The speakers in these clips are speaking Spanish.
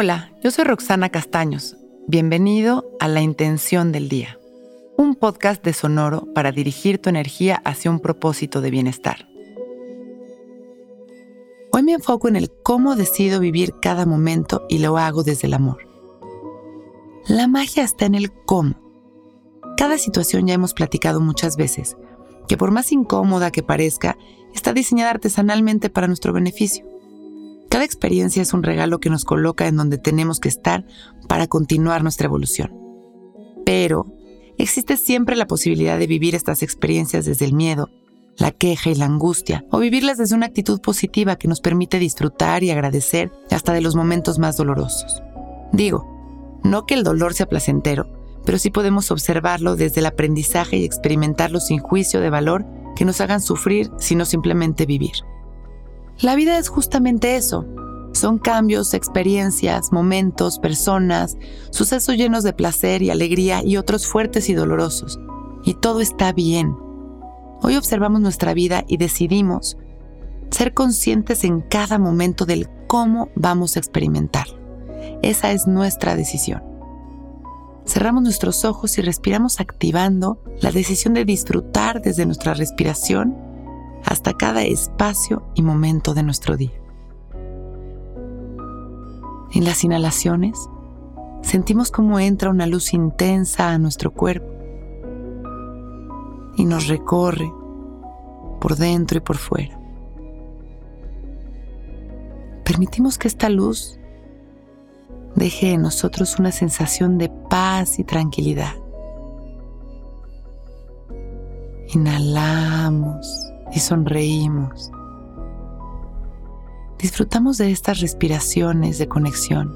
Hola, yo soy Roxana Castaños. Bienvenido a La Intención del Día, un podcast de Sonoro para dirigir tu energía hacia un propósito de bienestar. Hoy me enfoco en el cómo decido vivir cada momento y lo hago desde el amor. La magia está en el cómo. Cada situación ya hemos platicado muchas veces, que por más incómoda que parezca, está diseñada artesanalmente para nuestro beneficio. Cada experiencia es un regalo que nos coloca en donde tenemos que estar para continuar nuestra evolución. Pero existe siempre la posibilidad de vivir estas experiencias desde el miedo, la queja y la angustia, o vivirlas desde una actitud positiva que nos permite disfrutar y agradecer hasta de los momentos más dolorosos. Digo, no que el dolor sea placentero, pero sí podemos observarlo desde el aprendizaje y experimentarlo sin juicio de valor que nos hagan sufrir, sino simplemente vivir. La vida es justamente eso. Son cambios, experiencias, momentos, personas, sucesos llenos de placer y alegría y otros fuertes y dolorosos. Y todo está bien. Hoy observamos nuestra vida y decidimos ser conscientes en cada momento del cómo vamos a experimentar. Esa es nuestra decisión. Cerramos nuestros ojos y respiramos activando la decisión de disfrutar desde nuestra respiración hasta cada espacio y momento de nuestro día. En las inhalaciones, sentimos cómo entra una luz intensa a nuestro cuerpo y nos recorre por dentro y por fuera. Permitimos que esta luz deje en nosotros una sensación de paz y tranquilidad. Inhalamos y sonreímos. Disfrutamos de estas respiraciones de conexión,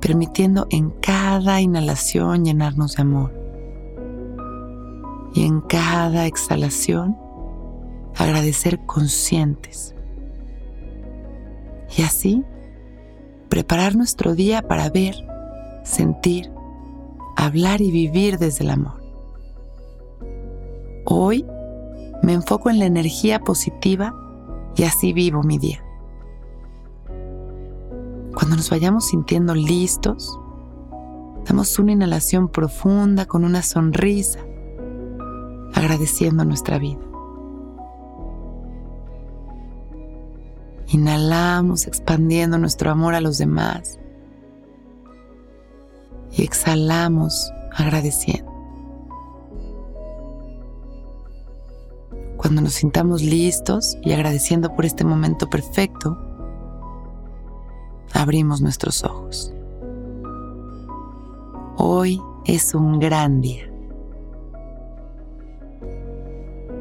permitiendo en cada inhalación llenarnos de amor y en cada exhalación agradecer conscientes. Y así preparar nuestro día para ver, sentir, hablar y vivir desde el amor. Hoy me enfoco en la energía positiva y así vivo mi día. Cuando nos vayamos sintiendo listos, damos una inhalación profunda con una sonrisa, agradeciendo nuestra vida. Inhalamos expandiendo nuestro amor a los demás y exhalamos agradeciendo. Cuando nos sintamos listos y agradeciendo por este momento perfecto, abrimos nuestros ojos. Hoy es un gran día.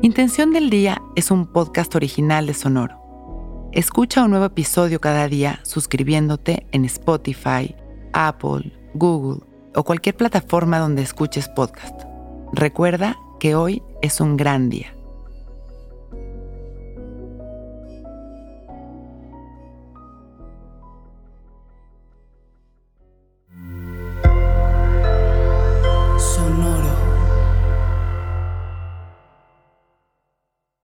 Intención del Día es un podcast original de Sonoro. Escucha un nuevo episodio cada día suscribiéndote en Spotify, Apple, Google o cualquier plataforma donde escuches podcast. Recuerda que hoy es un gran día.